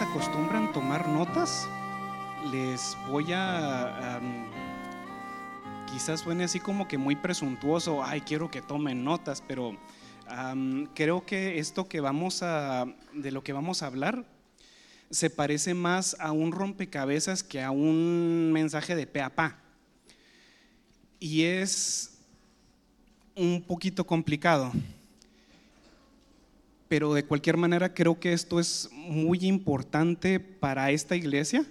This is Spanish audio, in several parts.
acostumbran tomar notas, les voy a... quizás suene así como que muy presuntuoso, ay, quiero que tomen notas, pero creo que esto que vamos a, de lo que vamos a hablar, se parece más a un rompecabezas que a un mensaje de pe a pa. Y es un poquito complicado. Pero de cualquier manera creo que esto es muy importante para esta iglesia.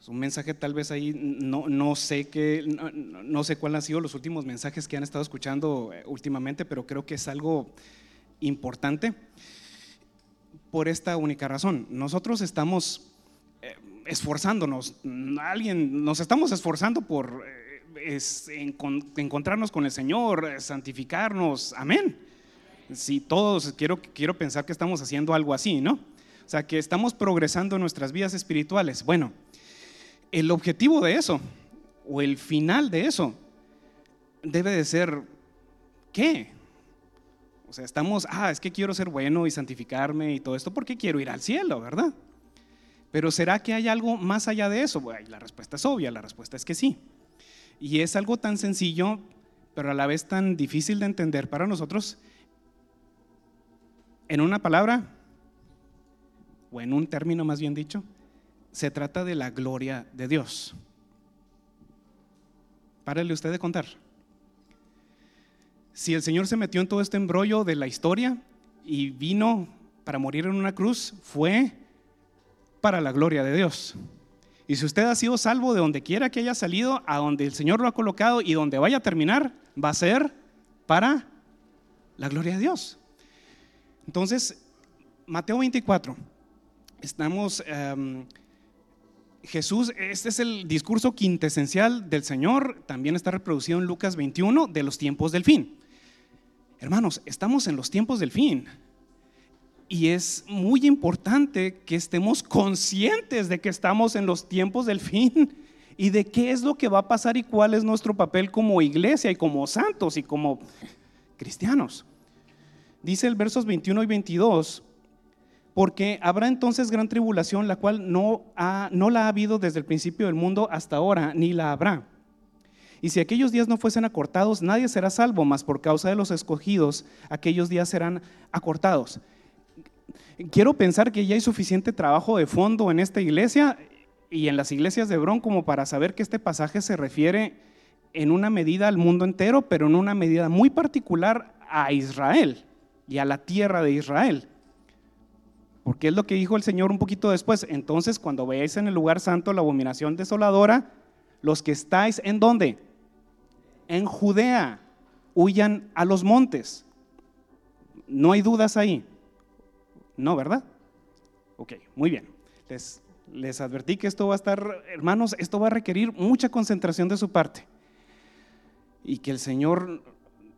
Es un mensaje tal vez ahí, no, no sé qué, no, sé cuáles han sido los últimos mensajes que han estado escuchando eh, últimamente, pero creo que es algo importante por esta única razón. Nosotros estamos eh, esforzándonos, alguien, nos estamos esforzando por eh, encontrarnos con el Señor, santificarnos, amén. Sí, todos quiero, quiero pensar que estamos haciendo algo así, ¿no? O sea, que estamos progresando en nuestras vidas espirituales. Bueno, el objetivo de eso, o el final de eso, debe de ser, ¿qué? O sea, estamos, ah, es que quiero ser bueno y santificarme y todo esto porque quiero ir al cielo, ¿verdad? Pero ¿será que hay algo más allá de eso? La respuesta es obvia, la respuesta es que sí. Y es algo tan sencillo, pero a la vez tan difícil de entender para nosotros en una palabra, o en un término más bien dicho, se trata de la gloria de Dios. Párale usted de contar. Si el Señor se metió en todo este embrollo de la historia y vino para morir en una cruz, fue para la gloria de Dios. Y si usted ha sido salvo de donde quiera que haya salido, a donde el Señor lo ha colocado y donde vaya a terminar, va a ser para la gloria de Dios. Entonces, Mateo 24, estamos, em, Jesús, este es el discurso quintesencial del Señor, también está reproducido en Lucas 21 de los tiempos del fin. Hermanos, estamos en los tiempos del fin. Y es muy importante que estemos conscientes de que estamos en los tiempos del fin y de qué es lo que va a pasar y cuál es nuestro papel como iglesia y como santos y como cristianos. Dice el versos 21 y 22, porque habrá entonces gran tribulación, la cual no, ha, no la ha habido desde el principio del mundo hasta ahora, ni la habrá. Y si aquellos días no fuesen acortados, nadie será salvo, mas por causa de los escogidos, aquellos días serán acortados. Quiero pensar que ya hay suficiente trabajo de fondo en esta iglesia y en las iglesias de Hebrón como para saber que este pasaje se refiere en una medida al mundo entero, pero en una medida muy particular a Israel y a la tierra de Israel. Porque es lo que dijo el Señor un poquito después. Entonces, cuando veáis en el lugar santo la abominación desoladora, los que estáis en dónde? En Judea, huyan a los montes. No hay dudas ahí. No, ¿verdad? Ok, muy bien. Les, les advertí que esto va a estar, hermanos, esto va a requerir mucha concentración de su parte. Y que el Señor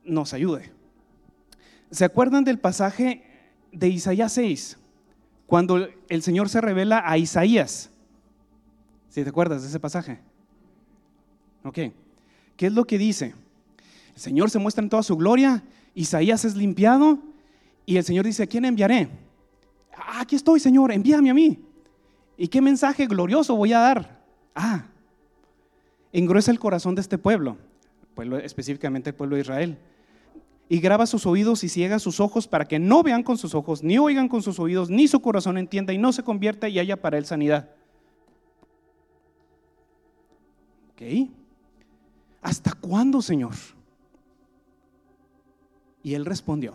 nos ayude. ¿Se acuerdan del pasaje de Isaías 6? Cuando el Señor se revela a Isaías. ¿Si te acuerdas de ese pasaje? Ok. ¿Qué es lo que dice? El Señor se muestra en toda su gloria, Isaías es limpiado y el Señor dice, ¿a quién enviaré? Ah, aquí estoy, Señor, envíame a mí. ¿Y qué mensaje glorioso voy a dar? Ah, engruesa el corazón de este pueblo, pueblo específicamente el pueblo de Israel y graba sus oídos y ciega sus ojos para que no vean con sus ojos, ni oigan con sus oídos, ni su corazón entienda y no se convierta y haya para él sanidad. ¿Ok? ¿Hasta cuándo, Señor? Y él respondió,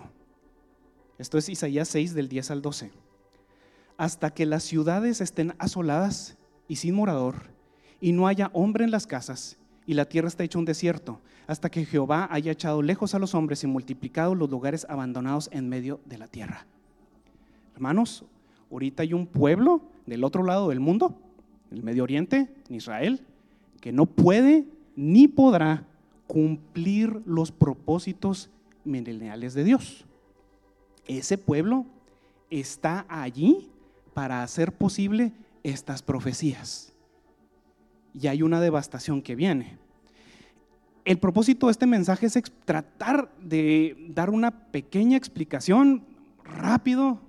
esto es Isaías 6 del 10 al 12, hasta que las ciudades estén asoladas y sin morador, y no haya hombre en las casas, y la tierra está hecha un desierto, hasta que Jehová haya echado lejos a los hombres y multiplicado los lugares abandonados en medio de la tierra. Hermanos, ahorita hay un pueblo del otro lado del mundo, el Medio Oriente, en Israel, que no puede ni podrá cumplir los propósitos mileniales de Dios. Ese pueblo está allí para hacer posible estas profecías y hay una devastación que viene. El propósito de este mensaje es tratar de dar una pequeña explicación rápido,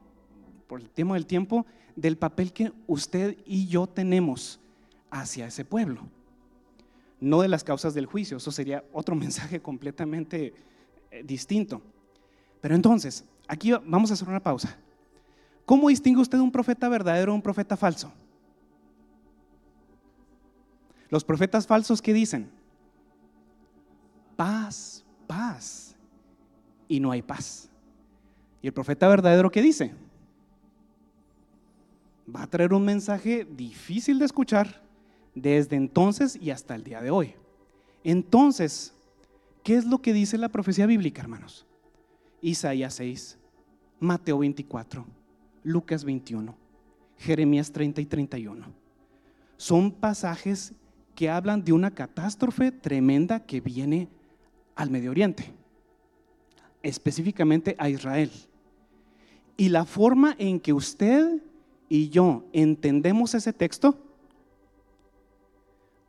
por el tema del tiempo, del papel que usted y yo tenemos hacia ese pueblo, no de las causas del juicio, eso sería otro mensaje completamente eh, distinto. Pero entonces, aquí vamos a hacer una pausa. ¿Cómo distingue usted un profeta verdadero de un profeta falso? Los profetas falsos, ¿qué dicen? Paz, paz. Y no hay paz. ¿Y el profeta verdadero qué dice? Va a traer un mensaje difícil de escuchar desde entonces y hasta el día de hoy. Entonces, ¿qué es lo que dice la profecía bíblica, hermanos? Isaías 6, Mateo 24, Lucas 21, Jeremías 30 y 31. Son pasajes que hablan de una catástrofe tremenda que viene al Medio Oriente, específicamente a Israel. Y la forma en que usted y yo entendemos ese texto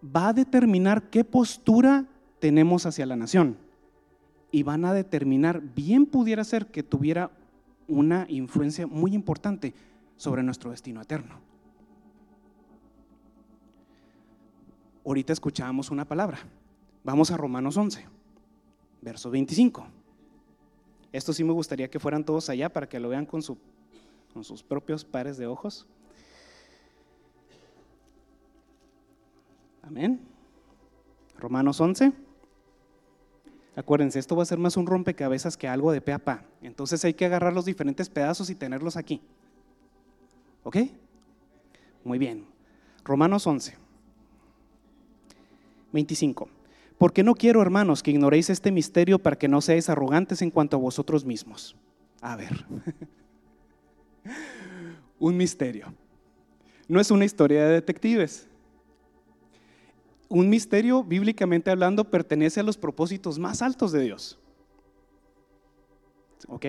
va a determinar qué postura tenemos hacia la nación. Y van a determinar, bien pudiera ser que tuviera una influencia muy importante sobre nuestro destino eterno. Ahorita escuchábamos una palabra. Vamos a Romanos 11, verso 25. Esto sí me gustaría que fueran todos allá para que lo vean con, su, con sus propios pares de ojos. Amén. Romanos 11. Acuérdense, esto va a ser más un rompecabezas que algo de pe a pa. Entonces hay que agarrar los diferentes pedazos y tenerlos aquí. ¿Ok? Muy bien. Romanos 11. 25. Porque no quiero, hermanos, que ignoréis este misterio para que no seáis arrogantes en cuanto a vosotros mismos. A ver, un misterio. No es una historia de detectives. Un misterio, bíblicamente hablando, pertenece a los propósitos más altos de Dios. ¿Ok?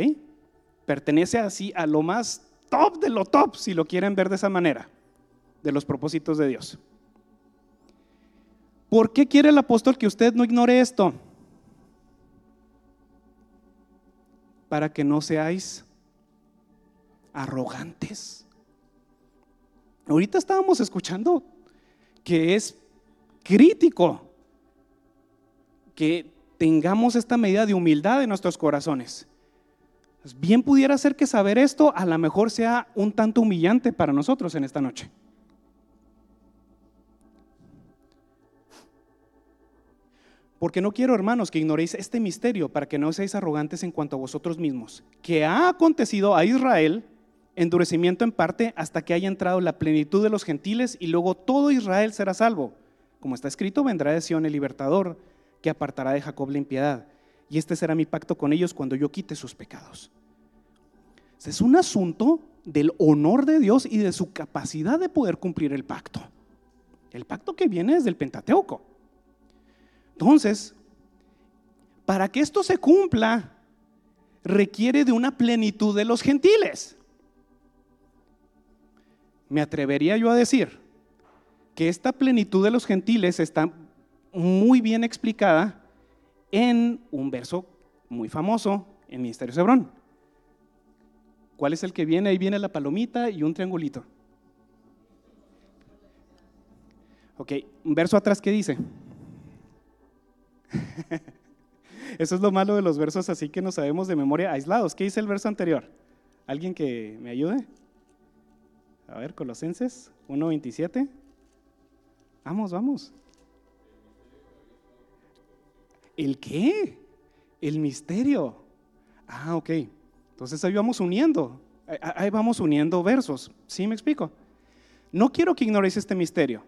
Pertenece así a lo más top de lo top, si lo quieren ver de esa manera, de los propósitos de Dios. ¿Por qué quiere el apóstol que usted no ignore esto? Para que no seáis arrogantes. Ahorita estábamos escuchando que es crítico que tengamos esta medida de humildad en nuestros corazones. Bien pudiera ser que saber esto a lo mejor sea un tanto humillante para nosotros en esta noche. Porque no quiero, hermanos, que ignoréis este misterio para que no seáis arrogantes en cuanto a vosotros mismos, que ha acontecido a Israel endurecimiento en parte hasta que haya entrado la plenitud de los gentiles y luego todo Israel será salvo. Como está escrito, vendrá de Sion el libertador, que apartará de Jacob la impiedad. Y este será mi pacto con ellos cuando yo quite sus pecados. Es un asunto del honor de Dios y de su capacidad de poder cumplir el pacto. El pacto que viene desde el Pentateuco. Entonces, para que esto se cumpla, requiere de una plenitud de los gentiles. Me atrevería yo a decir que esta plenitud de los gentiles está muy bien explicada en un verso muy famoso en Ministerio Hebrón. ¿Cuál es el que viene? Ahí viene la palomita y un triangulito. Ok, un verso atrás que dice. Eso es lo malo de los versos así que no sabemos de memoria aislados. ¿Qué dice el verso anterior? ¿Alguien que me ayude? A ver, Colosenses 1.27. Vamos, vamos. ¿El qué? El misterio. Ah, ok. Entonces ahí vamos uniendo. Ahí vamos uniendo versos. ¿Sí me explico? No quiero que ignoréis este misterio.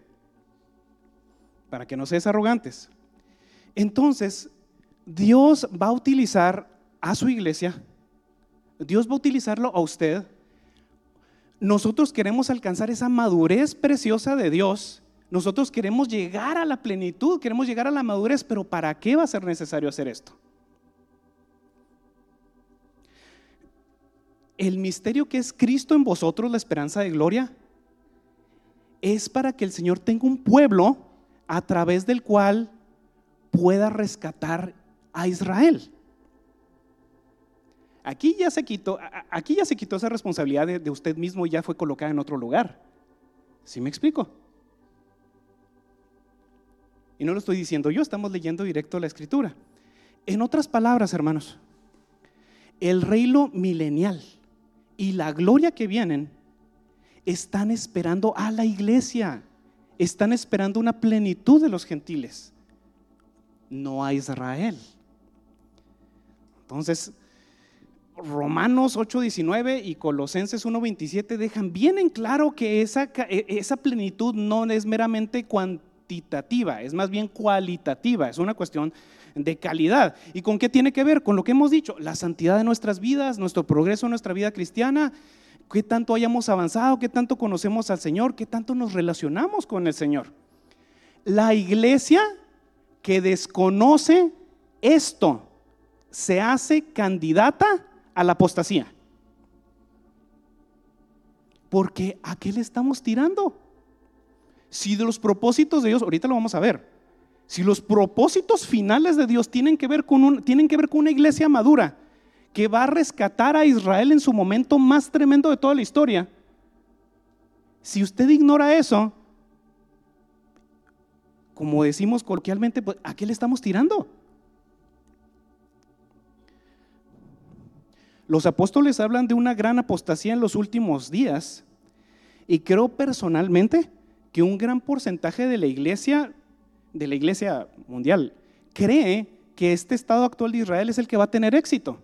Para que no seas arrogantes. Entonces, Dios va a utilizar a su iglesia, Dios va a utilizarlo a usted. Nosotros queremos alcanzar esa madurez preciosa de Dios. Nosotros queremos llegar a la plenitud, queremos llegar a la madurez, pero ¿para qué va a ser necesario hacer esto? El misterio que es Cristo en vosotros, la esperanza de gloria, es para que el Señor tenga un pueblo a través del cual pueda rescatar a Israel. Aquí ya se quitó, aquí ya se quitó esa responsabilidad de, de usted mismo y ya fue colocada en otro lugar. ¿Sí me explico? Y no lo estoy diciendo yo, estamos leyendo directo la escritura. En otras palabras, hermanos, el reino milenial y la gloria que vienen están esperando a la iglesia, están esperando una plenitud de los gentiles, no a Israel. Entonces, Romanos 8:19 y Colosenses 1:27 dejan bien en claro que esa, e, esa plenitud no es meramente cuantitativa, es más bien cualitativa, es una cuestión de calidad. ¿Y con qué tiene que ver? Con lo que hemos dicho, la santidad de nuestras vidas, nuestro progreso en nuestra vida cristiana, qué tanto hayamos avanzado, qué tanto conocemos al Señor, qué tanto nos relacionamos con el Señor. La iglesia que desconoce esto se hace candidata a la apostasía. Porque ¿a qué le estamos tirando? Si de los propósitos de Dios, ahorita lo vamos a ver, si los propósitos finales de Dios tienen que ver con, un, tienen que ver con una iglesia madura que va a rescatar a Israel en su momento más tremendo de toda la historia, si usted ignora eso, como decimos coloquialmente, pues, ¿a qué le estamos tirando? Los apóstoles hablan de una gran apostasía en los últimos días y creo personalmente que un gran porcentaje de la iglesia de la iglesia mundial cree que este estado actual de Israel es el que va a tener éxito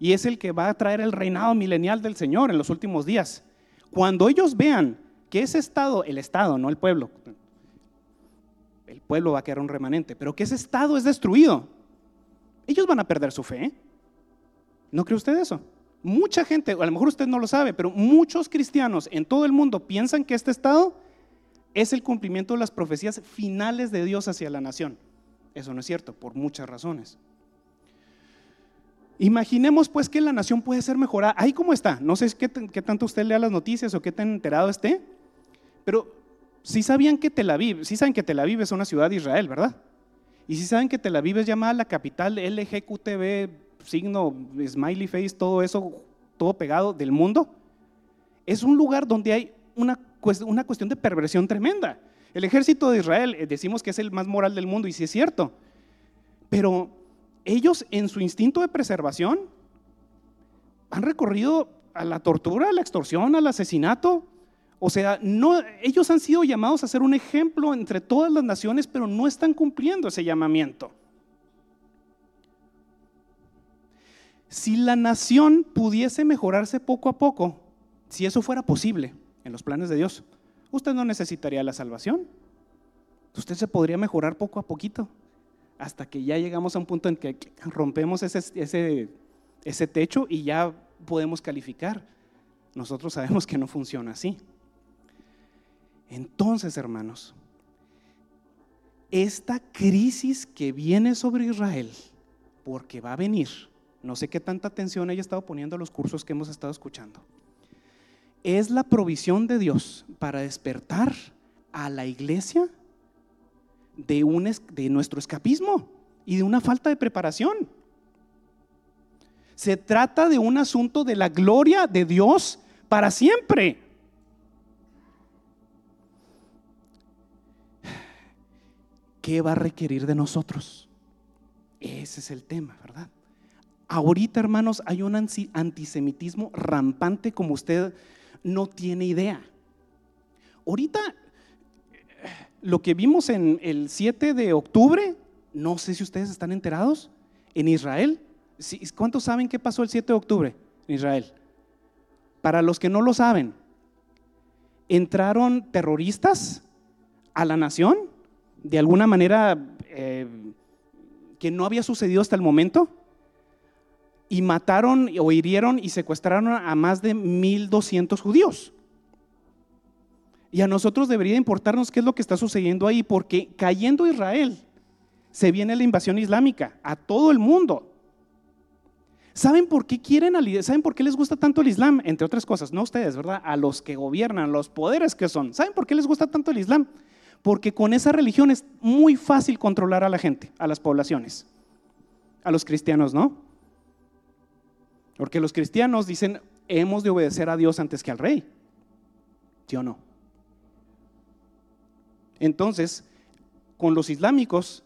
y es el que va a traer el reinado milenial del Señor en los últimos días. Cuando ellos vean que ese estado, el estado, no el pueblo, el pueblo va a quedar un remanente, pero que ese estado es destruido, ellos van a perder su fe. ¿No cree usted eso? Mucha gente, a lo mejor usted no lo sabe, pero muchos cristianos en todo el mundo piensan que este estado es el cumplimiento de las profecías finales de Dios hacia la nación. Eso no es cierto, por muchas razones. Imaginemos pues que la nación puede ser mejorada. Ahí como está. No sé qué, tanto usted lea las noticias o qué tan enterado esté, pero si sabían que Tel Aviv, saben que Tel Aviv es una ciudad de Israel, ¿verdad? Y si saben que Tel Aviv es llamada la capital LGQTB, signo, smiley face, todo eso, todo pegado del mundo. Es un lugar donde hay una una cuestión de perversión tremenda. El ejército de Israel, eh, decimos que es el más moral del mundo, y sí es cierto, pero ellos en su instinto de preservación han recorrido a la tortura, a la extorsión, al asesinato. O sea, no, ellos han sido llamados a ser un ejemplo entre todas las naciones, pero no están cumpliendo ese llamamiento. Si la nación pudiese mejorarse poco a poco, si eso fuera posible, en los planes de Dios, usted no necesitaría la salvación. Usted se podría mejorar poco a poquito hasta que ya llegamos a un punto en que rompemos ese, ese, ese techo y ya podemos calificar. Nosotros sabemos que no funciona así. Entonces, hermanos, esta crisis que viene sobre Israel, porque va a venir, no sé qué tanta atención haya estado poniendo a los cursos que hemos estado escuchando, es la provisión de Dios para despertar a la iglesia de, un, de nuestro escapismo y de una falta de preparación. Se trata de un asunto de la gloria de Dios para siempre. ¿Qué va a requerir de nosotros? Ese es el tema, ¿verdad? Ahorita, hermanos, hay un antisemitismo rampante como usted no tiene idea. Ahorita, lo que vimos en el 7 de octubre, no sé si ustedes están enterados, en Israel. ¿Cuántos saben qué pasó el 7 de octubre en Israel? Para los que no lo saben, entraron terroristas a la nación de alguna manera eh, que no había sucedido hasta el momento y mataron o hirieron y secuestraron a más de 1.200 judíos. Y a nosotros debería importarnos qué es lo que está sucediendo ahí, porque cayendo Israel, se viene la invasión islámica a todo el mundo. ¿Saben por qué quieren ¿Saben por qué les gusta tanto el Islam? Entre otras cosas, no ustedes, ¿verdad? A los que gobiernan, los poderes que son. ¿Saben por qué les gusta tanto el Islam? Porque con esa religión es muy fácil controlar a la gente, a las poblaciones, a los cristianos, ¿no? Porque los cristianos dicen, hemos de obedecer a Dios antes que al rey. ¿Sí o no? Entonces, con los islámicos,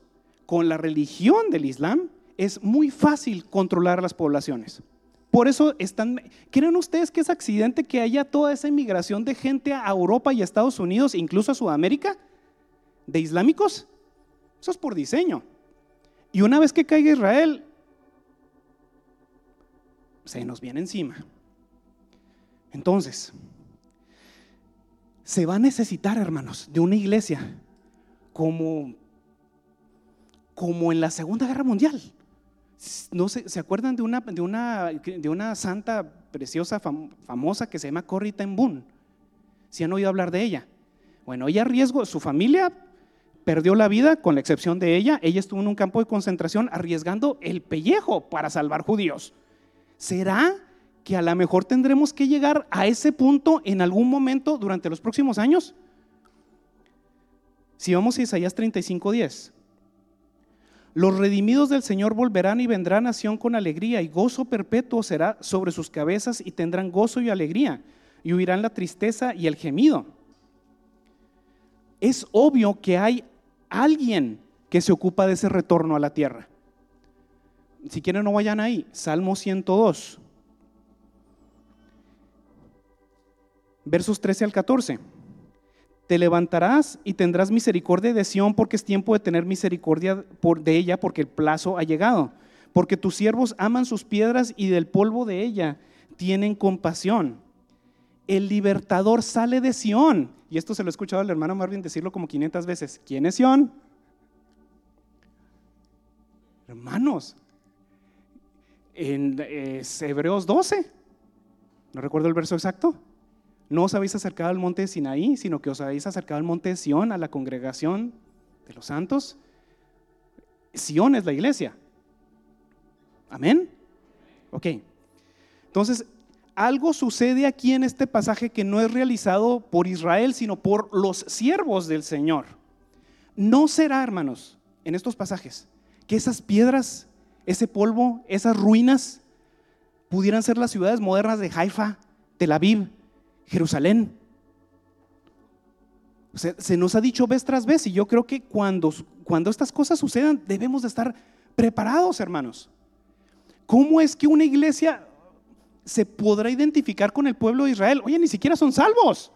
con la religión del Islam, es muy fácil controlar las poblaciones. Por eso están, ¿creen ustedes que es accidente que haya toda esa inmigración de gente a Europa y a Estados Unidos, incluso a Sudamérica, de islámicos? Eso es por diseño. Y una vez que caiga Israel, se nos viene encima. Entonces, se va a necesitar, hermanos, de una iglesia como, como en la Segunda Guerra Mundial. No sé, ¿Se acuerdan de una, de una, de una santa preciosa, famosa que se llama Corrie ten Boom? ¿Si han oído hablar de ella? Bueno, ella arriesgó, su familia perdió la vida, con la excepción de ella. Ella estuvo en un campo de concentración arriesgando el pellejo para salvar judíos. ¿Será que a lo mejor tendremos que llegar a ese punto en algún momento durante los próximos años? Si vamos a Isaías 35:10. Los redimidos del Señor volverán y vendrán a Sión con alegría y gozo perpetuo será sobre sus cabezas y tendrán gozo y alegría y huirán la tristeza y el gemido. Es obvio que hay alguien que se ocupa de ese retorno a la tierra. Si quieren no vayan ahí, Salmo 102. Versos 13 al 14. Te levantarás y tendrás misericordia de Sión porque es tiempo de tener misericordia de ella porque el plazo ha llegado. Porque tus siervos aman sus piedras y del polvo de ella tienen compasión. El libertador sale de Sión. Y esto se lo he escuchado al hermano Marvin decirlo como 500 veces. ¿Quién es Sión? Hermanos, en Hebreos 12, no recuerdo el verso exacto, no os habéis acercado al monte de Sinaí, sino que os habéis acercado al monte de Sión, a la congregación de los santos. Sión es la iglesia. Amén. Ok. Entonces, algo sucede aquí en este pasaje que no es realizado por Israel, sino por los siervos del Señor. No será, hermanos, en estos pasajes, que esas piedras, ese polvo, esas ruinas, pudieran ser las ciudades modernas de Haifa, Tel Aviv, Jerusalén. Se, nos ha dicho vez tras vez y yo creo que cuando, cuando estas cosas sucedan debemos de estar preparados, hermanos. ¿Cómo es que una iglesia se podrá identificar con el pueblo de Israel? Oye, ni siquiera son salvos.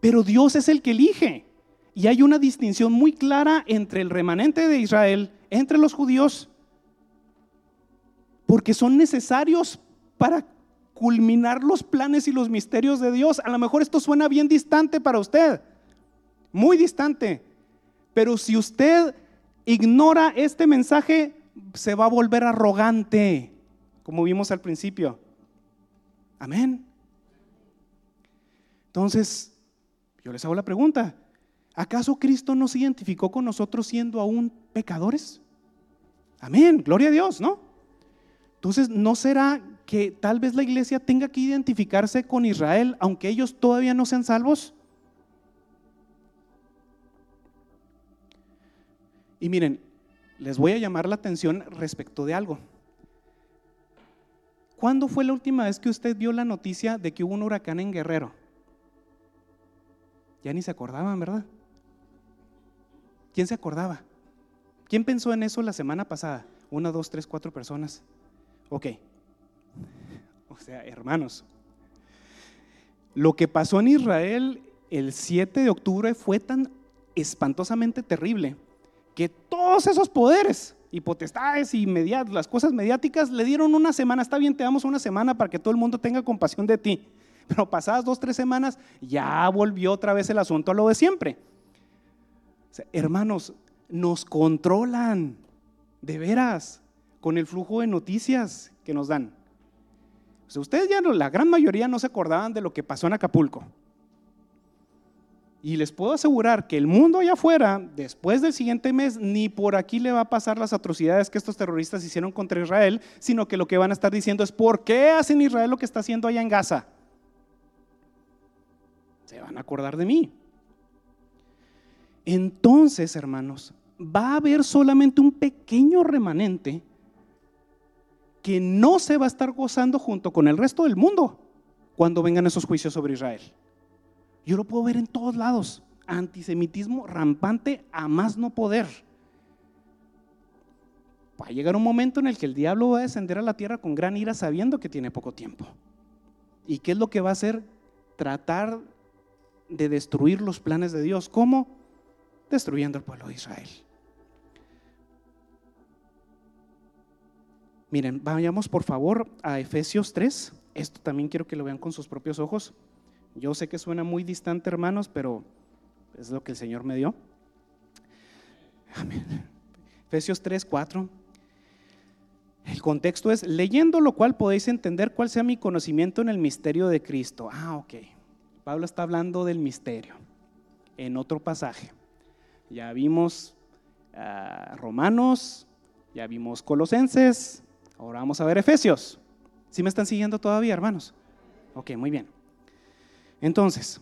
Pero Dios es el que elige. Y hay una distinción muy clara entre el remanente de Israel, entre los judíos, porque son necesarios para culminar los planes y los misterios de Dios. A lo mejor esto suena bien distante para usted, muy distante, pero si usted ignora este mensaje, se va a volver arrogante, como vimos al principio. Amén. Entonces, yo les hago la pregunta, ¿acaso Cristo no se identificó con nosotros siendo aún pecadores? Amén, gloria a Dios, ¿no? Entonces, ¿no será que tal vez la iglesia tenga que identificarse con Israel, aunque ellos todavía no sean salvos? Y miren, les voy a llamar la atención respecto de algo. ¿Cuándo fue la última vez que usted vio la noticia de que hubo un huracán en Guerrero? Ya ni se acordaban, ¿verdad? ¿Quién se acordaba? ¿Quién pensó en eso la semana pasada? Una, dos, tres, cuatro personas. Ok, o sea, hermanos, lo que pasó en Israel el 7 de octubre fue tan espantosamente terrible que todos esos poderes y potestades y las cosas mediáticas le dieron una semana. Está bien, te damos una semana para que todo el mundo tenga compasión de ti. Pero pasadas dos, tres semanas, ya volvió otra vez el asunto a lo de siempre. hermanos, nos controlan, de veras, con el flujo de noticias que nos dan ustedes ya no, la gran mayoría no se acordaban de lo que pasó en Acapulco. Y les puedo asegurar que el mundo allá afuera, después del siguiente mes, ni por aquí le va a pasar las atrocidades que estos terroristas hicieron contra Israel, sino que lo que van a estar diciendo es, ¿por qué hacen Israel lo que está haciendo allá en Gaza? Se van a acordar de mí. Entonces, hermanos, va a haber solamente un pequeño remanente que no se va a estar gozando junto con el resto del mundo cuando vengan esos juicios sobre Israel. Yo lo puedo ver en todos lados. Antisemitismo rampante a más no poder. Va a llegar un momento en el que el diablo va a descender a la tierra con gran ira sabiendo que tiene poco tiempo. ¿Y qué es lo que va a hacer? Tratar de destruir los planes de Dios. ¿Cómo? Destruyendo el pueblo de Israel. Miren, vayamos por favor a Efesios 3. Esto también quiero que lo vean con sus propios ojos. Yo sé que suena muy distante, hermanos, pero es lo que el Señor me dio. Amén. Efesios 3, 4. El contexto es, leyendo lo cual podéis entender cuál sea mi conocimiento en el misterio de Cristo. Ah, ok. Pablo está hablando del misterio en otro pasaje. Ya vimos ah, Romanos, ya vimos Colosenses, ahora vamos a ver Efesios. ¿Sí me están siguiendo todavía, hermanos? Ok, muy bien. Entonces,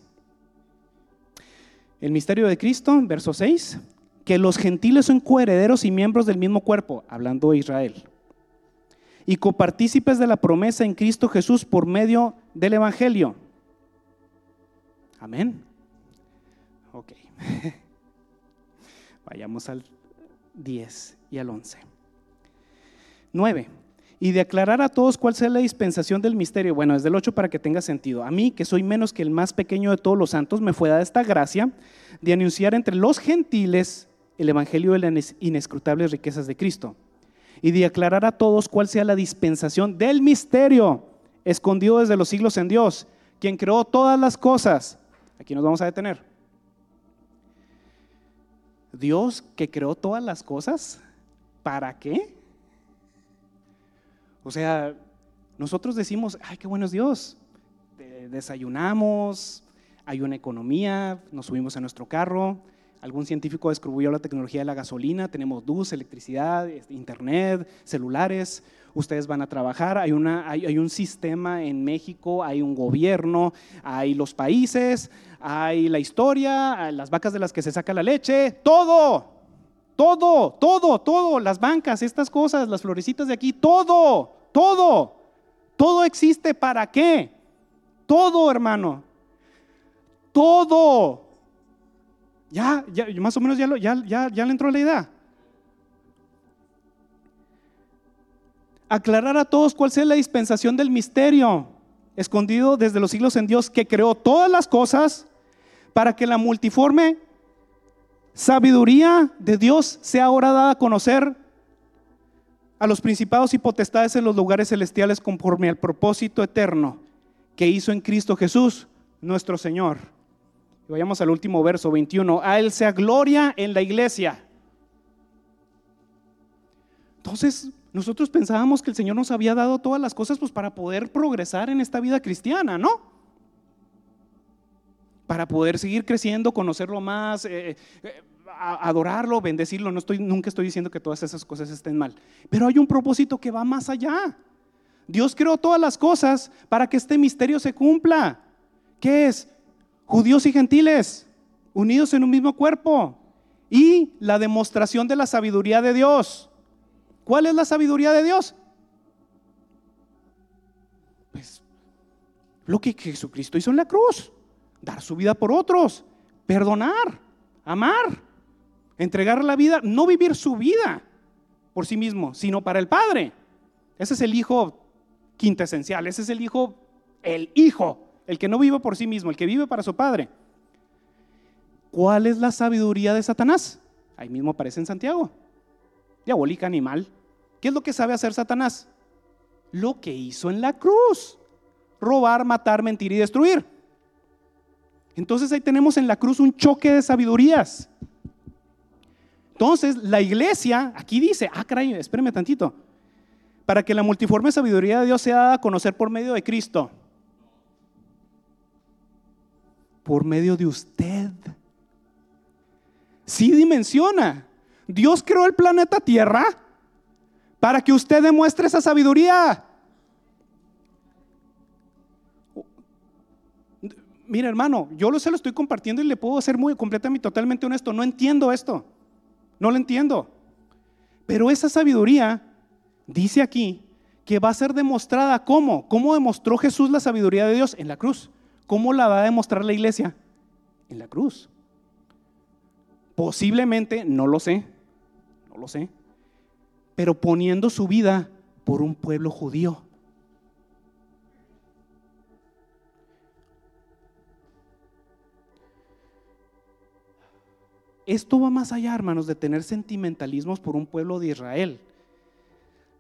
el misterio de Cristo, verso 6, que los gentiles son coherederos y miembros del mismo cuerpo, hablando de Israel, y copartícipes de la promesa en Cristo Jesús por medio del Evangelio. Amén. Ok. Vayamos al 10 y al 11. 9 y de aclarar a todos cuál sea la dispensación del misterio. Bueno, desde el 8 para que tenga sentido. A mí, que soy menos que el más pequeño de todos los santos, me fue dada esta gracia de anunciar entre los gentiles el evangelio de las inescrutables riquezas de Cristo y de aclarar a todos cuál sea la dispensación del misterio escondido desde los siglos en Dios, quien creó todas las cosas. Aquí nos vamos a detener. Dios que creó todas las cosas, ¿para qué? O sea, nosotros decimos, ay, qué bueno es Dios. Desayunamos, hay una economía, nos subimos a nuestro carro, algún científico descubrió la tecnología de la gasolina, tenemos luz, electricidad, este, internet, celulares, ustedes van a trabajar, hay, un sistema en México, hay un gobierno, hay los países, hay la historia, las vacas de las que se saca la leche, todo, todo, todo, todo, las bancas, estas cosas, las florecitas de aquí, todo, todo, todo existe para qué? Todo, hermano. Todo. Ya, ya más o menos ya, ya, ya, ya le entró la idea. Aclarar a todos cuál sea la dispensación del misterio escondido desde los siglos en Dios que creó todas las cosas para que la multiforme sabiduría de Dios sea ahora dada a conocer a los principados y potestades en los lugares celestiales conforme al propósito eterno que hizo en Cristo Jesús, nuestro Señor. Y vayamos al último verso 21. A Él sea gloria en la iglesia. Entonces, nosotros pensábamos que el Señor nos había dado todas las cosas pues, para poder progresar en esta vida cristiana, ¿no? Para poder seguir creciendo, conocerlo más, eh, eh, adorarlo, bendecirlo. No estoy, nunca estoy diciendo que todas esas cosas estén mal, pero hay un propósito que va más allá. Dios creó todas las cosas para que este misterio se cumpla. ¿Qué es? Judíos y gentiles unidos en un mismo cuerpo y la demostración de la sabiduría de Dios. ¿Cuál es la sabiduría de Dios? Pues lo que Jesucristo hizo en la cruz dar su vida por otros, perdonar, amar, entregar la vida, no vivir su vida por sí mismo, sino para el Padre. Ese es el hijo quintesencial, ese es el hijo, el hijo, el que no vive por sí mismo, el que vive para su Padre. ¿Cuál es la sabiduría de Satanás? Ahí mismo aparece en Santiago. Diabólica animal. ¿Qué es lo que sabe hacer Satanás? Lo que hizo en la cruz. Robar, matar, mentir y destruir. Entonces ahí tenemos en la cruz un choque de sabidurías. Entonces la iglesia, aquí dice, ah, caray, espérame tantito, para que la multiforme sabiduría de Dios sea dada a conocer por medio de Cristo. Por medio de usted. Sí dimensiona. Dios creó el planeta Tierra para que usted demuestre esa sabiduría. Mira hermano, yo lo se lo estoy compartiendo y le puedo ser muy completamente, totalmente honesto, no entiendo esto, no lo entiendo. Pero esa sabiduría dice aquí que va a ser demostrada cómo. ¿Cómo demostró Jesús la sabiduría de Dios? En la cruz. ¿Cómo la va a demostrar la iglesia? En la cruz. Posiblemente, no lo sé, no lo sé, pero poniendo su vida por un pueblo judío. Esto va más allá, hermanos, de tener sentimentalismos por un pueblo de Israel,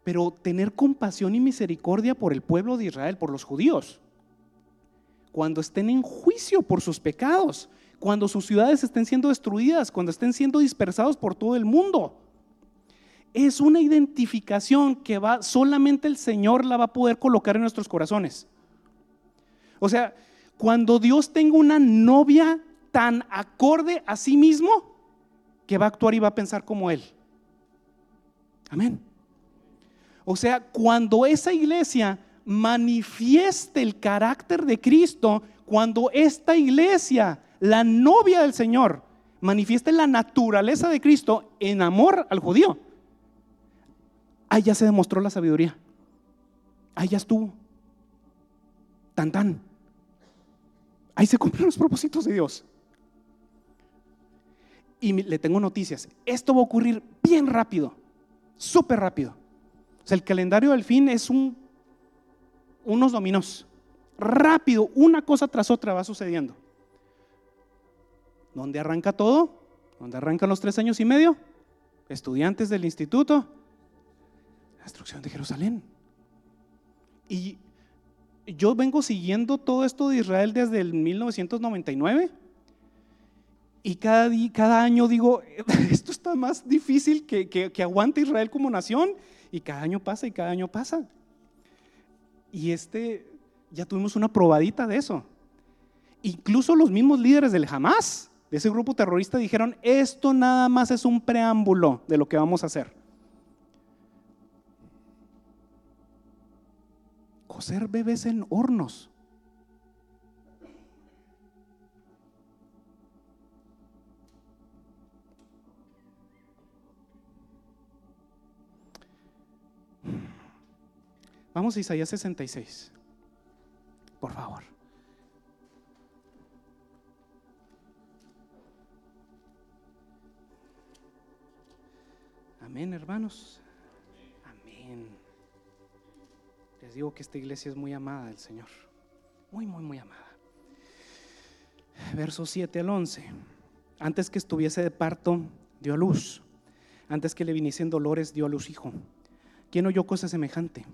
pero tener compasión y misericordia por el pueblo de Israel, por los judíos, cuando estén en juicio por sus pecados, cuando sus ciudades estén siendo destruidas, cuando estén siendo dispersados por todo el mundo. Es una identificación que va solamente el Señor la va a poder colocar en nuestros corazones. O sea, cuando Dios tenga una novia tan acorde a sí mismo, que va a actuar y va a pensar como Él. Amén. O sea, cuando esa iglesia manifieste el carácter de Cristo, cuando esta iglesia, la novia del Señor, manifieste la naturaleza de Cristo en amor al judío, ahí ya se demostró la sabiduría. Ahí ya estuvo. Tan tan. Ahí se cumplieron los propósitos de Dios. Y le tengo noticias. Esto va a ocurrir bien rápido, súper rápido. O sea, el calendario del fin es un, unos dominos. Rápido, una cosa tras otra va sucediendo. ¿Dónde arranca todo? ¿Dónde arrancan los tres años y medio? Estudiantes del instituto. La destrucción de Jerusalén. Y yo vengo siguiendo todo esto de Israel desde el 1999 y cada, día, cada año digo, esto está más difícil que, que, aguante Israel como nación. Y cada año pasa y cada año pasa. Y este, ya tuvimos una probadita de eso. Incluso los mismos líderes del Hamas, de ese grupo terrorista, dijeron, esto nada más es un preámbulo de lo que vamos a hacer. Coser bebés en hornos. Vamos a Isaías 66. Por favor. Amén, hermanos. Amén. Les digo que esta iglesia es muy amada del Señor. Muy, muy, muy amada. Verso 7 al 11. Antes que estuviese de parto, dio a luz. Antes que le viniesen dolores, dio a luz hijo. ¿Quién oyó cosa semejante?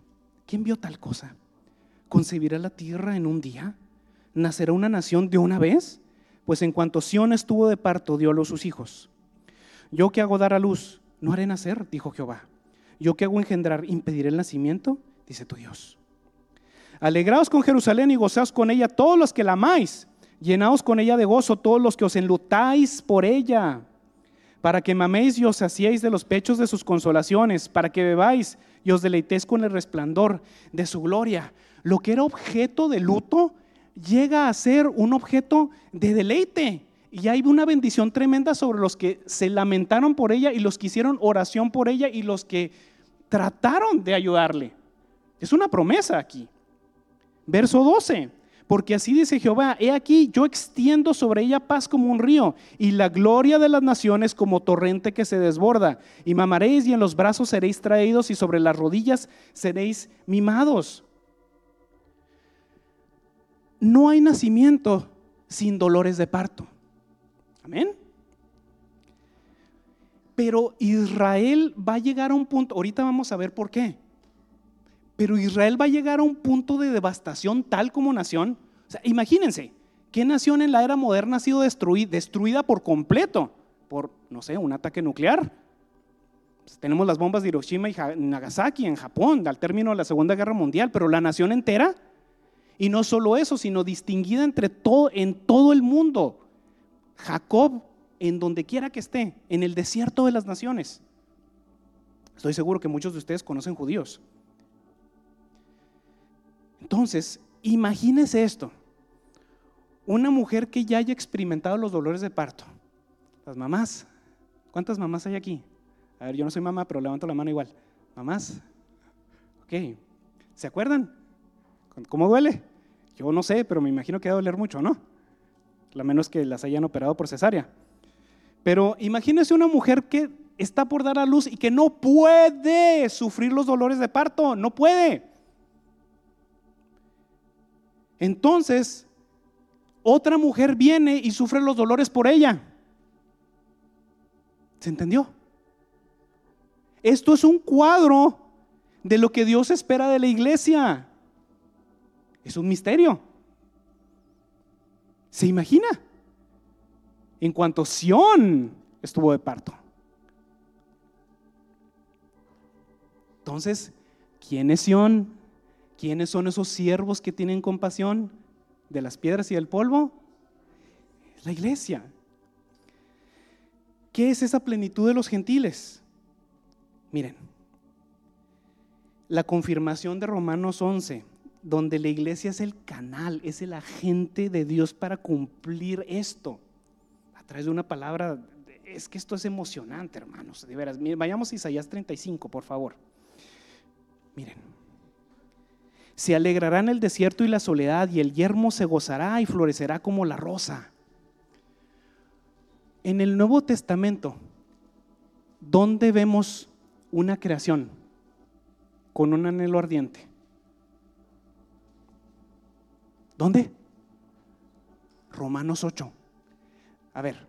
¿Quién vio tal cosa? ¿Concebirá la tierra en un día? ¿Nacerá una nación de una vez? Pues en cuanto Sión estuvo de parto, dio a los sus hijos. Yo que hago dar a luz, no haré nacer, dijo Jehová. Yo que hago engendrar, impediré el nacimiento, dice tu Dios. Alegraos con Jerusalén y gozaos con ella todos los que la amáis. Llenaos con ella de gozo todos los que os enlutáis por ella para que maméis y os saciéis de los pechos de sus consolaciones, para que bebáis y os deleitéis con el resplandor de su gloria. Lo que era objeto de luto llega a ser un objeto de deleite. Y hay una bendición tremenda sobre los que se lamentaron por ella y los que hicieron oración por ella y los que trataron de ayudarle. Es una promesa aquí. Verso 12. Porque así dice Jehová, he aquí, yo extiendo sobre ella paz como un río, y la gloria de las naciones como torrente que se desborda. Y mamaréis y en los brazos seréis traídos, y sobre las rodillas seréis mimados. No hay nacimiento sin dolores de parto. Amén. Pero Israel va a llegar a un punto, ahorita vamos a ver por qué. Pero Israel va a llegar a un punto de devastación tal como nación. Imagínense, ¿qué nación en la era moderna ha sido destruida, destruida por completo? Por, no sé, un ataque nuclear. Pues tenemos las bombas de Hiroshima y Nagasaki en Japón al término de la Segunda Guerra Mundial, pero la nación entera, y no solo eso, sino distinguida entre todo, en todo el mundo. Jacob, en donde quiera que esté, en el desierto de las naciones. Estoy seguro que muchos de ustedes conocen judíos. Entonces, imagínese esto. Una mujer que ya haya experimentado los dolores de parto. Las mamás. ¿Cuántas mamás hay aquí? A ver, yo no soy mamá, pero levanto la mano igual. ¿Mamás? Ok. ¿Se acuerdan? ¿Cómo duele? Yo no sé, pero me imagino que debe doler mucho, ¿no? A menos que las hayan operado por cesárea. Pero imagínese una mujer que está por dar a luz y que no puede sufrir los dolores de parto, no puede. Entonces, otra mujer viene y sufre los dolores por ella. ¿Se entendió? Esto es un cuadro de lo que Dios espera de la iglesia. Es un misterio. ¿Se imagina? En cuanto Sión estuvo de parto. Entonces, ¿quién es Sión? ¿Quiénes son esos siervos que tienen compasión de las piedras y del polvo? La iglesia. ¿Qué es esa plenitud de los gentiles? Miren, la confirmación de Romanos 11, donde la iglesia es el canal, es el agente de Dios para cumplir esto. A través de una palabra, es que esto es emocionante, hermanos, de veras. vayamos a Isaías 35, por favor. Miren, se alegrará en el desierto y la soledad, y el yermo se gozará y florecerá como la rosa. En el Nuevo Testamento, ¿dónde vemos una creación con un anhelo ardiente? ¿Dónde? Romanos 8. A ver,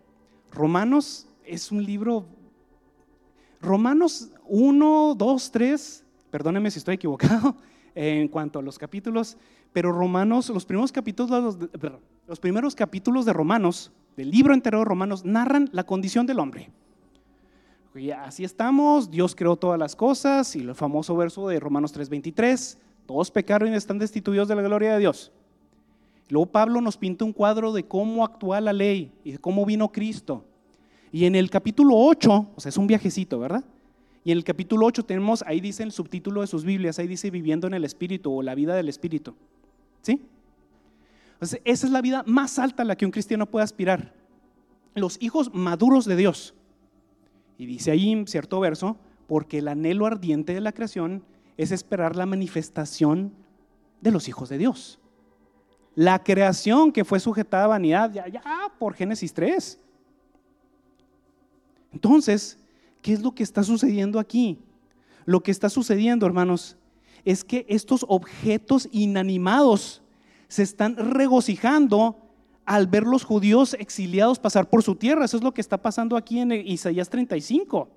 Romanos es un libro, Romanos 1, 2, 3, perdóneme si estoy equivocado en cuanto a los capítulos, pero Romanos, los primeros capítulos, los primeros capítulos de Romanos, del libro entero de Romanos, narran la condición del hombre. Y así estamos, Dios creó todas las cosas, y el famoso verso de Romanos 3:23, todos pecaron y están destituidos de la gloria de Dios. Luego Pablo nos pinta un cuadro de cómo actúa la ley y cómo vino Cristo. Y en el capítulo 8, o sea, es un viajecito, ¿verdad? Y en el capítulo 8 tenemos, ahí dice el subtítulo de sus Biblias, ahí dice viviendo en el Espíritu o la vida del Espíritu. ¿Sí? Entonces, esa es la vida más alta a la que un cristiano puede aspirar. Los hijos maduros de Dios. Y dice ahí cierto verso, porque el anhelo ardiente de la creación es esperar la manifestación de los hijos de Dios. La creación que fue sujetada a vanidad, ya, ya por Génesis 3. Entonces, ¿qué es lo que está sucediendo aquí? Lo que está sucediendo, hermanos, es que estos objetos inanimados se están regocijando al ver los judíos exiliados pasar por su tierra. Eso es lo que está pasando aquí en Isaías 35.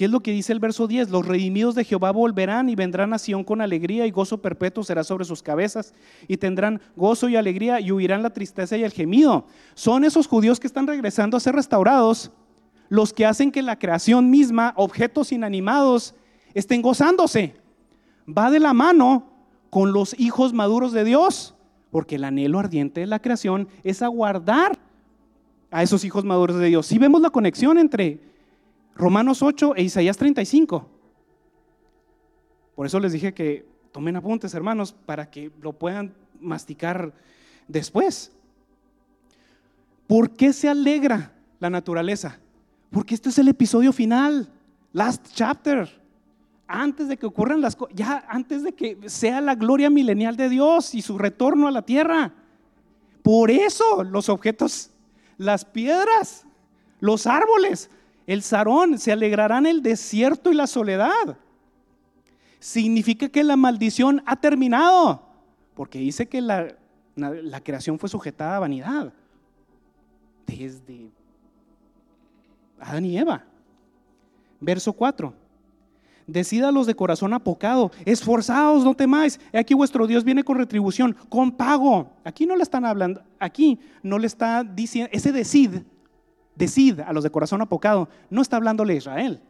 ¿Qué es lo que dice el verso 10? Los redimidos de Jehová volverán y vendrán a Sion con alegría y gozo perpetuo será sobre sus cabezas y tendrán gozo y alegría y huirán la tristeza y el gemido. Son esos judíos que están regresando a ser restaurados los que hacen que la creación misma, objetos inanimados, estén gozándose. Va de la mano con los hijos maduros de Dios, porque el anhelo ardiente de la creación es aguardar a esos hijos maduros de Dios. Si vemos la conexión entre Romanos 8 e Isaías 35. Por eso les dije que tomen apuntes, hermanos, para que lo puedan masticar después. ¿Por qué se alegra la naturaleza? Porque este es el episodio final, last chapter. Antes de que ocurran las cosas, ya antes de que sea la gloria milenial de Dios y su retorno a la tierra. Por eso los objetos, las piedras, los árboles, el zarón se alegrará en el desierto y la soledad. Significa que la maldición ha terminado, porque dice que la, creación fue sujetada a vanidad desde Adán y Eva. Verso 4. los de corazón apocado, esforzados, no temáis. Aquí vuestro Dios viene con retribución, con pago. Aquí no le están hablando, aquí no le está diciendo, ese decid decid a los de corazón apocado, no está hablándole a Israel,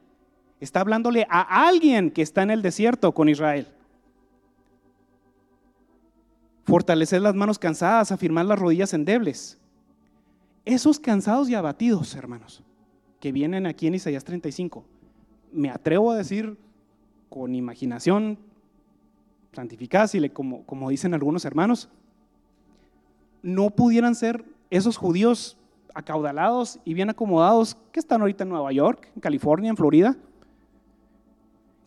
está hablándole a alguien que está en el desierto con Israel. Fortalecer las manos cansadas, afirmar las rodillas endebles. Esos cansados y abatidos, hermanos, que vienen aquí en Isaías 35, me atrevo a decir con imaginación santificada, como, como dicen algunos hermanos, no pudieran ser esos judíos acaudalados y bien acomodados que están ahorita en Nueva York, en California, en Florida,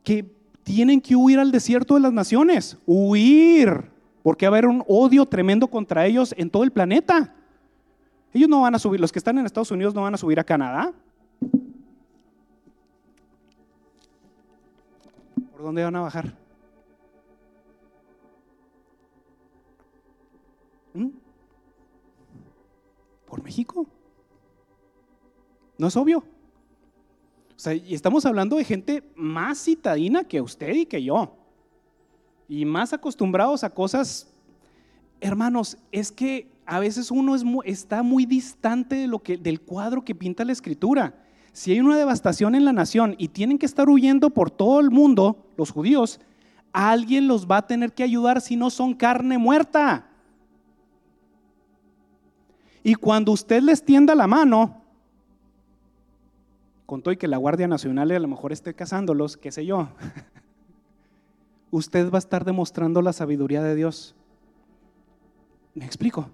que tienen que huir al desierto de las naciones, huir, porque va a haber un odio tremendo contra ellos en todo el planeta. Ellos no van a subir, los que están en Estados Unidos no van a subir a Canadá. ¿Por dónde van a bajar? ¿Mm? ¿Por México? ¿No es obvio? O sea, y estamos hablando de gente más citadina que usted y que yo. Y más acostumbrados a cosas. Hermanos, es que a veces uno es está muy distante de lo que, del cuadro que pinta la escritura. Si hay una devastación en la nación y tienen que estar huyendo por todo el mundo, los judíos, alguien los va a tener que ayudar si no son carne muerta. Y cuando usted les tienda la mano, y que la Guardia Nacional a lo mejor esté cazándolos, qué sé yo, usted va a estar demostrando la sabiduría de Dios. ¿Me explico?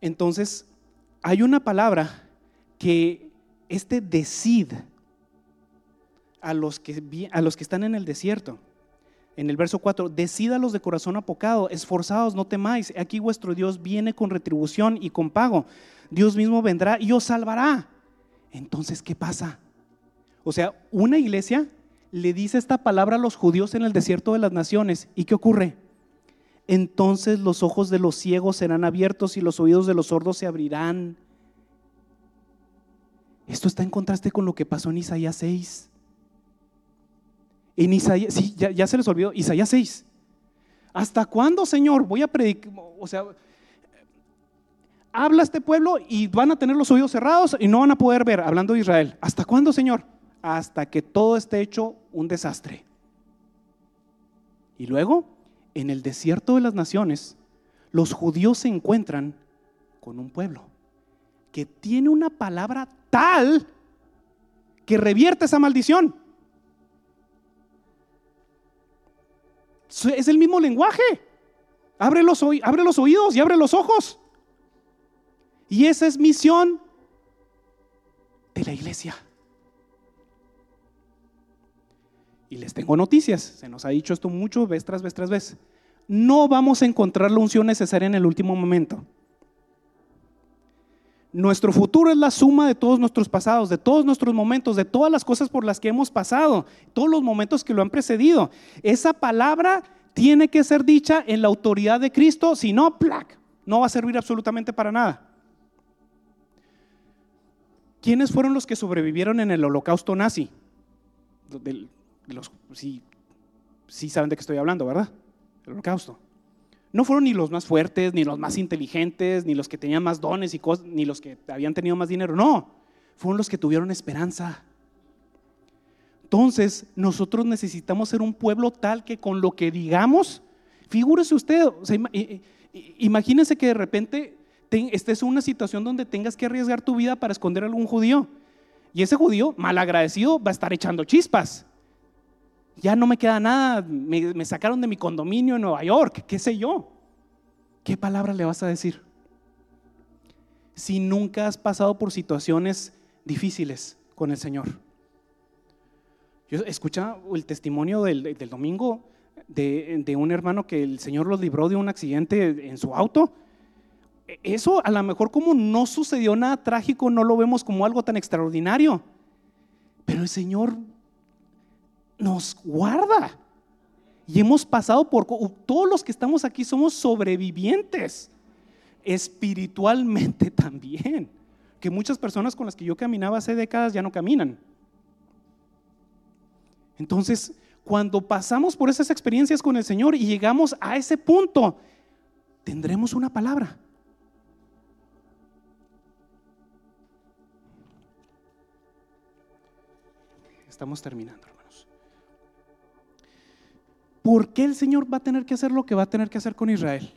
Entonces, hay una palabra que este decid a los que, a los que están en el desierto. En el verso 4, decídalos de corazón apocado, esforzados, no temáis. Aquí vuestro Dios viene con retribución y con pago. Dios mismo vendrá y os salvará. Entonces, ¿qué pasa? O sea, una iglesia le dice esta palabra a los judíos en el desierto de las naciones. ¿Y qué ocurre? entonces los ojos de los ciegos serán abiertos y los oídos de los sordos se abrirán. Esto está en contraste con lo que pasó en Isaías 6. En Isaías, sí, ya, se les olvidó, Isaías 6. ¿Hasta cuándo, Señor? Voy a predicar, o sea, habla este pueblo y van a tener los oídos cerrados y no van a poder ver, hablando de Israel. ¿Hasta cuándo, Señor? Hasta que todo esté hecho un desastre. Y luego, en el desierto de las naciones, los judíos se encuentran con un pueblo que tiene una palabra tal que revierte esa maldición. Es el mismo lenguaje. Abre los, abre los oídos y abre los ojos. Y esa es misión de la iglesia. Y les tengo noticias, se nos ha dicho esto mucho, vez tras vez tras vez. No vamos a encontrar la unción necesaria en el último momento. Nuestro futuro es la suma de todos nuestros pasados, de todos nuestros momentos, de todas las cosas por las que hemos pasado, todos los momentos que lo han precedido. Esa palabra tiene que ser dicha en la autoridad de Cristo, si no, no va a servir absolutamente para nada. ¿Quiénes fueron los que sobrevivieron en el holocausto nazi? los, sí, sí saben de qué estoy hablando, ¿verdad? El holocausto. No fueron ni los más fuertes, ni los más inteligentes, ni los que tenían más dones y cosas, ni los que habían tenido más dinero. No, fueron los que tuvieron esperanza. Entonces, nosotros necesitamos ser un pueblo tal que con lo que digamos, figúrese usted, o que de repente estés en una situación donde tengas que arriesgar tu vida para esconder a algún judío. Y ese judío, malagradecido, va a estar echando chispas ya no me queda nada, me, sacaron de mi condominio en Nueva York, qué sé yo. ¿Qué palabra le vas a decir? Si nunca has pasado por situaciones difíciles con el Señor. Yo escuchaba el testimonio del, domingo de, de, un hermano que el Señor los libró de un accidente en su auto. Eso a lo mejor como no sucedió nada trágico, no lo vemos como algo tan extraordinario. Pero el Señor nos guarda. Y hemos pasado por, todos los que estamos aquí somos sobrevivientes, espiritualmente también, que muchas personas con las que yo caminaba hace décadas ya no caminan. Entonces, cuando pasamos por esas experiencias con el Señor y llegamos a ese punto, tendremos una palabra. Estamos terminando. ¿Por qué el Señor va a tener que hacer lo que va a tener que hacer con Israel?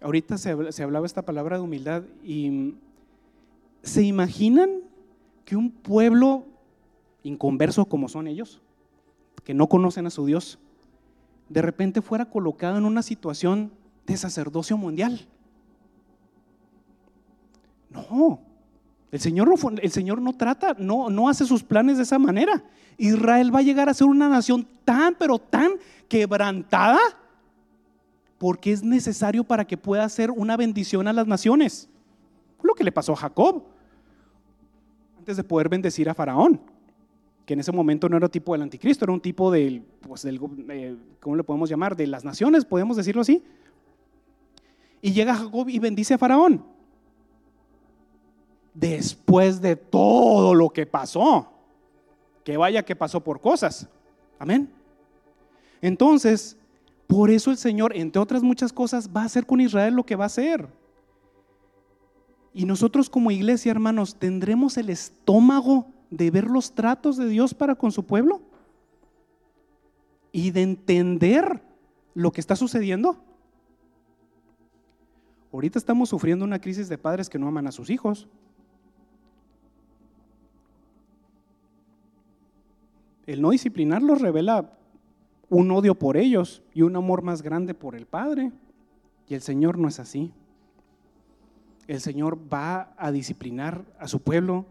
Ahorita se, hablaba esta palabra de humildad y ¿se imaginan que un pueblo inconverso como son ellos, que no conocen a su Dios, de repente fuera colocado en una situación de sacerdocio mundial? No, El Señor no, trata, no, no hace sus planes de esa manera. Israel va a llegar a ser una nación tan, pero tan quebrantada, porque es necesario para que pueda ser una bendición a las naciones. Lo que le pasó a Jacob, antes de poder bendecir a Faraón, que en ese momento no era tipo del anticristo, era un tipo del, pues eh, ¿cómo le podemos llamar? De las naciones, podemos decirlo así. Y llega Jacob y bendice a Faraón después de todo lo que pasó. Que vaya que pasó por cosas. Amén. Entonces, por eso el Señor, entre otras muchas cosas, va a hacer con Israel lo que va a hacer. Y nosotros como iglesia, hermanos, ¿tendremos el estómago de ver los tratos de Dios para con su pueblo? Y de entender lo que está sucediendo. Ahorita estamos sufriendo una crisis de padres que no aman a sus hijos. El no disciplinarlos revela un odio por ellos y un amor más grande por el Padre. Y el Señor no es así. El Señor va a disciplinar a su pueblo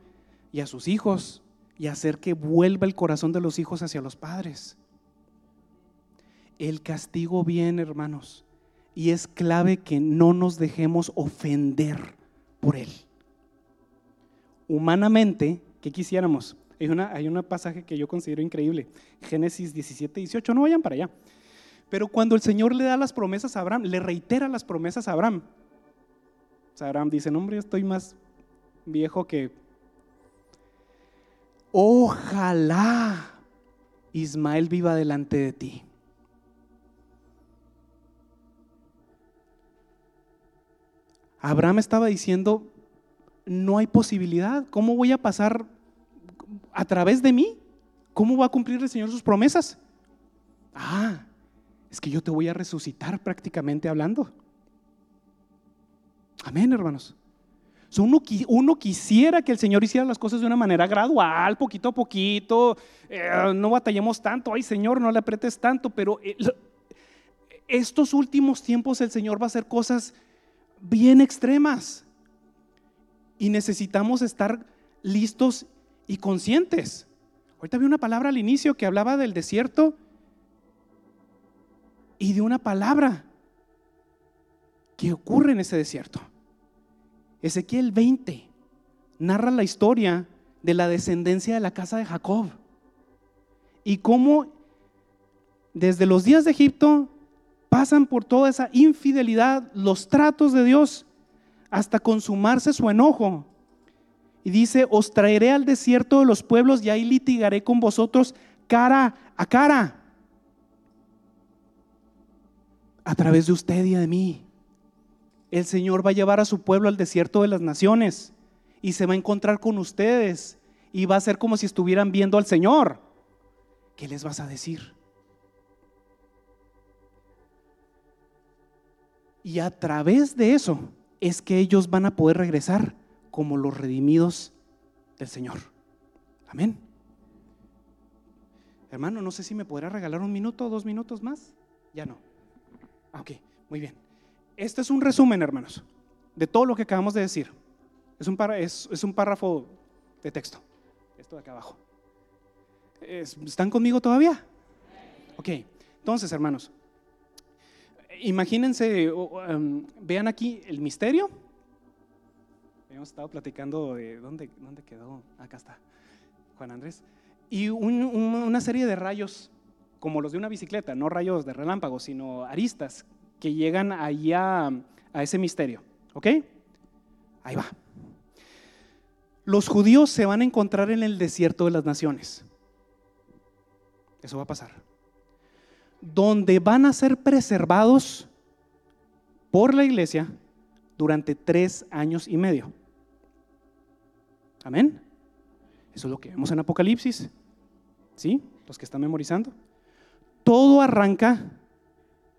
y a sus hijos y hacer que vuelva el corazón de los hijos hacia los padres. El castigo viene, hermanos, y es clave que no nos dejemos ofender por él. Humanamente, ¿qué quisiéramos? Hay, una, hay un pasaje que yo considero increíble, Génesis 17, 18, no vayan para allá. Pero cuando el Señor le da las promesas a Abraham, le reitera las promesas a Abraham. O Abraham dice, hombre, estoy más viejo que... Ojalá Ismael viva delante de ti. Abraham estaba diciendo, no hay posibilidad, ¿cómo voy a pasar a través de mí. ¿Cómo va a cumplir el Señor sus promesas? Ah, es que yo te voy a resucitar prácticamente hablando. Amén, hermanos. Uno, uno, quisiera que el Señor hiciera las cosas de una manera gradual, poquito a poquito. Eh, no batallemos tanto. Ay, Señor, no le apretes tanto. Pero eh, estos últimos tiempos el Señor va a hacer cosas bien extremas. Y necesitamos estar listos y conscientes. Ahorita vi una palabra al inicio que hablaba del desierto y de una palabra que ocurre en ese desierto. Ezequiel 20 narra la historia de la descendencia de la casa de Jacob y cómo desde los días de Egipto pasan por toda esa infidelidad, los tratos de Dios, hasta consumarse su enojo y dice, os traeré al desierto de los pueblos y ahí litigaré con vosotros cara a cara. A través de usted y de mí. El Señor va a llevar a su pueblo al desierto de las naciones y se va a encontrar con ustedes y va a ser como si estuvieran viendo al Señor. ¿Qué les vas a decir? Y a través de eso es que ellos van a poder regresar como los redimidos del Señor. Amén. Hermano, no sé si me podrá regalar un minuto o dos minutos más. Ya no. Ah, ok, muy bien. Este es un resumen, hermanos, de todo lo que acabamos de decir. Es un, es, un párrafo de texto. Esto de acá abajo. ¿Están conmigo todavía? Ok, entonces, hermanos, imagínense, em, vean aquí el misterio Habíamos estado platicando de dónde, dónde quedó. Acá está, Juan Andrés. Y una serie de rayos, como los de una bicicleta, no rayos de relámpago, sino aristas que llegan allá a ese misterio. ¿Ok? Ahí va. Los judíos se van a encontrar en el desierto de las naciones. Eso va a pasar. Donde van a ser preservados por la iglesia durante tres años y medio. Amén. Eso es lo que vemos en Apocalipsis. ¿Sí? Los que están memorizando. Todo arranca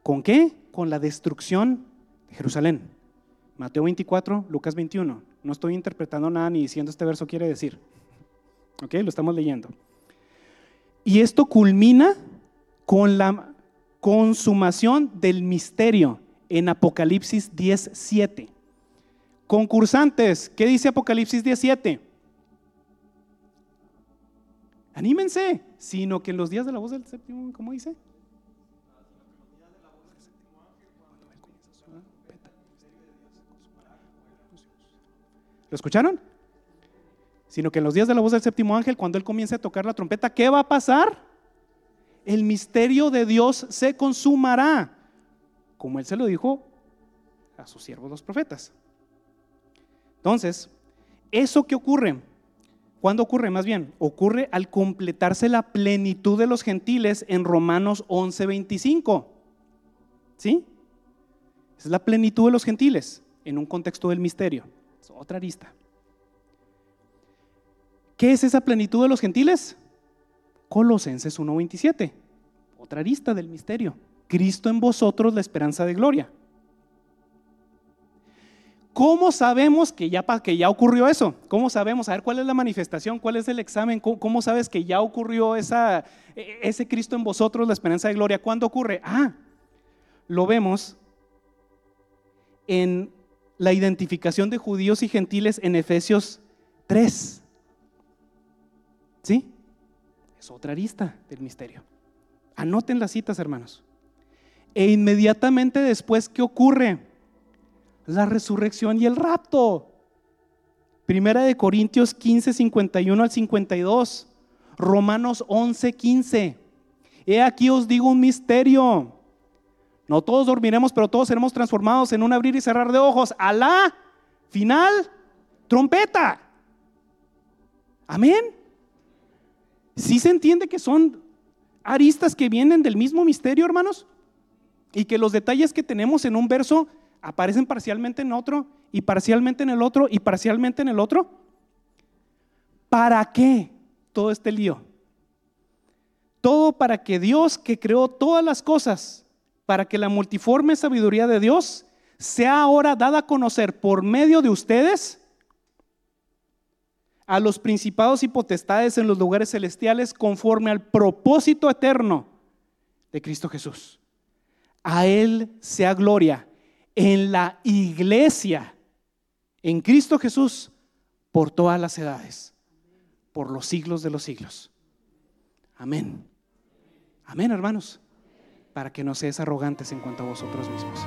con qué? Con la destrucción de Jerusalén. Mateo 24, Lucas 21. No estoy interpretando nada ni diciendo este verso quiere decir. ¿Ok? Lo estamos leyendo. Y esto culmina con la consumación del misterio en Apocalipsis 10, 7 Concursantes, ¿qué dice Apocalipsis 17? Anímense, sino que en los días de la voz del séptimo, ¿cómo dice? ¿Lo escucharon? Sino que en los días de la voz del séptimo ángel, cuando él comience a tocar la trompeta, ¿qué va a pasar? El misterio de Dios se consumará, como él se lo dijo a sus siervos los profetas. Entonces, ¿eso qué ocurre? ¿Cuándo ocurre? Más bien, ocurre al completarse la plenitud de los gentiles en Romanos 11:25. ¿Sí? Es la plenitud de los gentiles en un contexto del misterio. Es otra arista. ¿Qué es esa plenitud de los gentiles? Colosenses 1:27. Otra arista del misterio. Cristo en vosotros la esperanza de gloria. ¿Cómo sabemos que ya, que ya ocurrió eso? ¿Cómo sabemos? A ver, ¿cuál es la manifestación? ¿Cuál es el examen? ¿Cómo, sabes que ya ocurrió e, ese Cristo en vosotros, la esperanza de gloria? ¿Cuándo ocurre? Ah, lo vemos en la identificación de judíos y gentiles en Efesios 3. ¿Sí? Es otra arista del misterio. Anoten las citas, hermanos. E inmediatamente después, ¿qué ocurre? La resurrección y el rapto. Primera de Corintios 15, 51 al 52. Romanos 11, 15. He aquí os digo un misterio. No todos dormiremos, pero todos seremos transformados en un abrir y cerrar de ojos. A la final, trompeta. Amén. Si se entiende que son aristas que vienen del mismo misterio, hermanos? Y que los detalles que tenemos en un verso aparecen parcialmente en otro y parcialmente en el otro y parcialmente en el otro. ¿Para qué todo este lío? Todo para que Dios que creó todas las cosas, para que la multiforme sabiduría de Dios sea ahora dada a conocer por medio de ustedes a los principados y potestades en los lugares celestiales conforme al propósito eterno de Cristo Jesús. A Él sea gloria en la iglesia, en Cristo Jesús, por todas las edades, por los siglos de los siglos. Amén. Amén, hermanos. Para que no seas arrogantes en cuanto a vosotros mismos.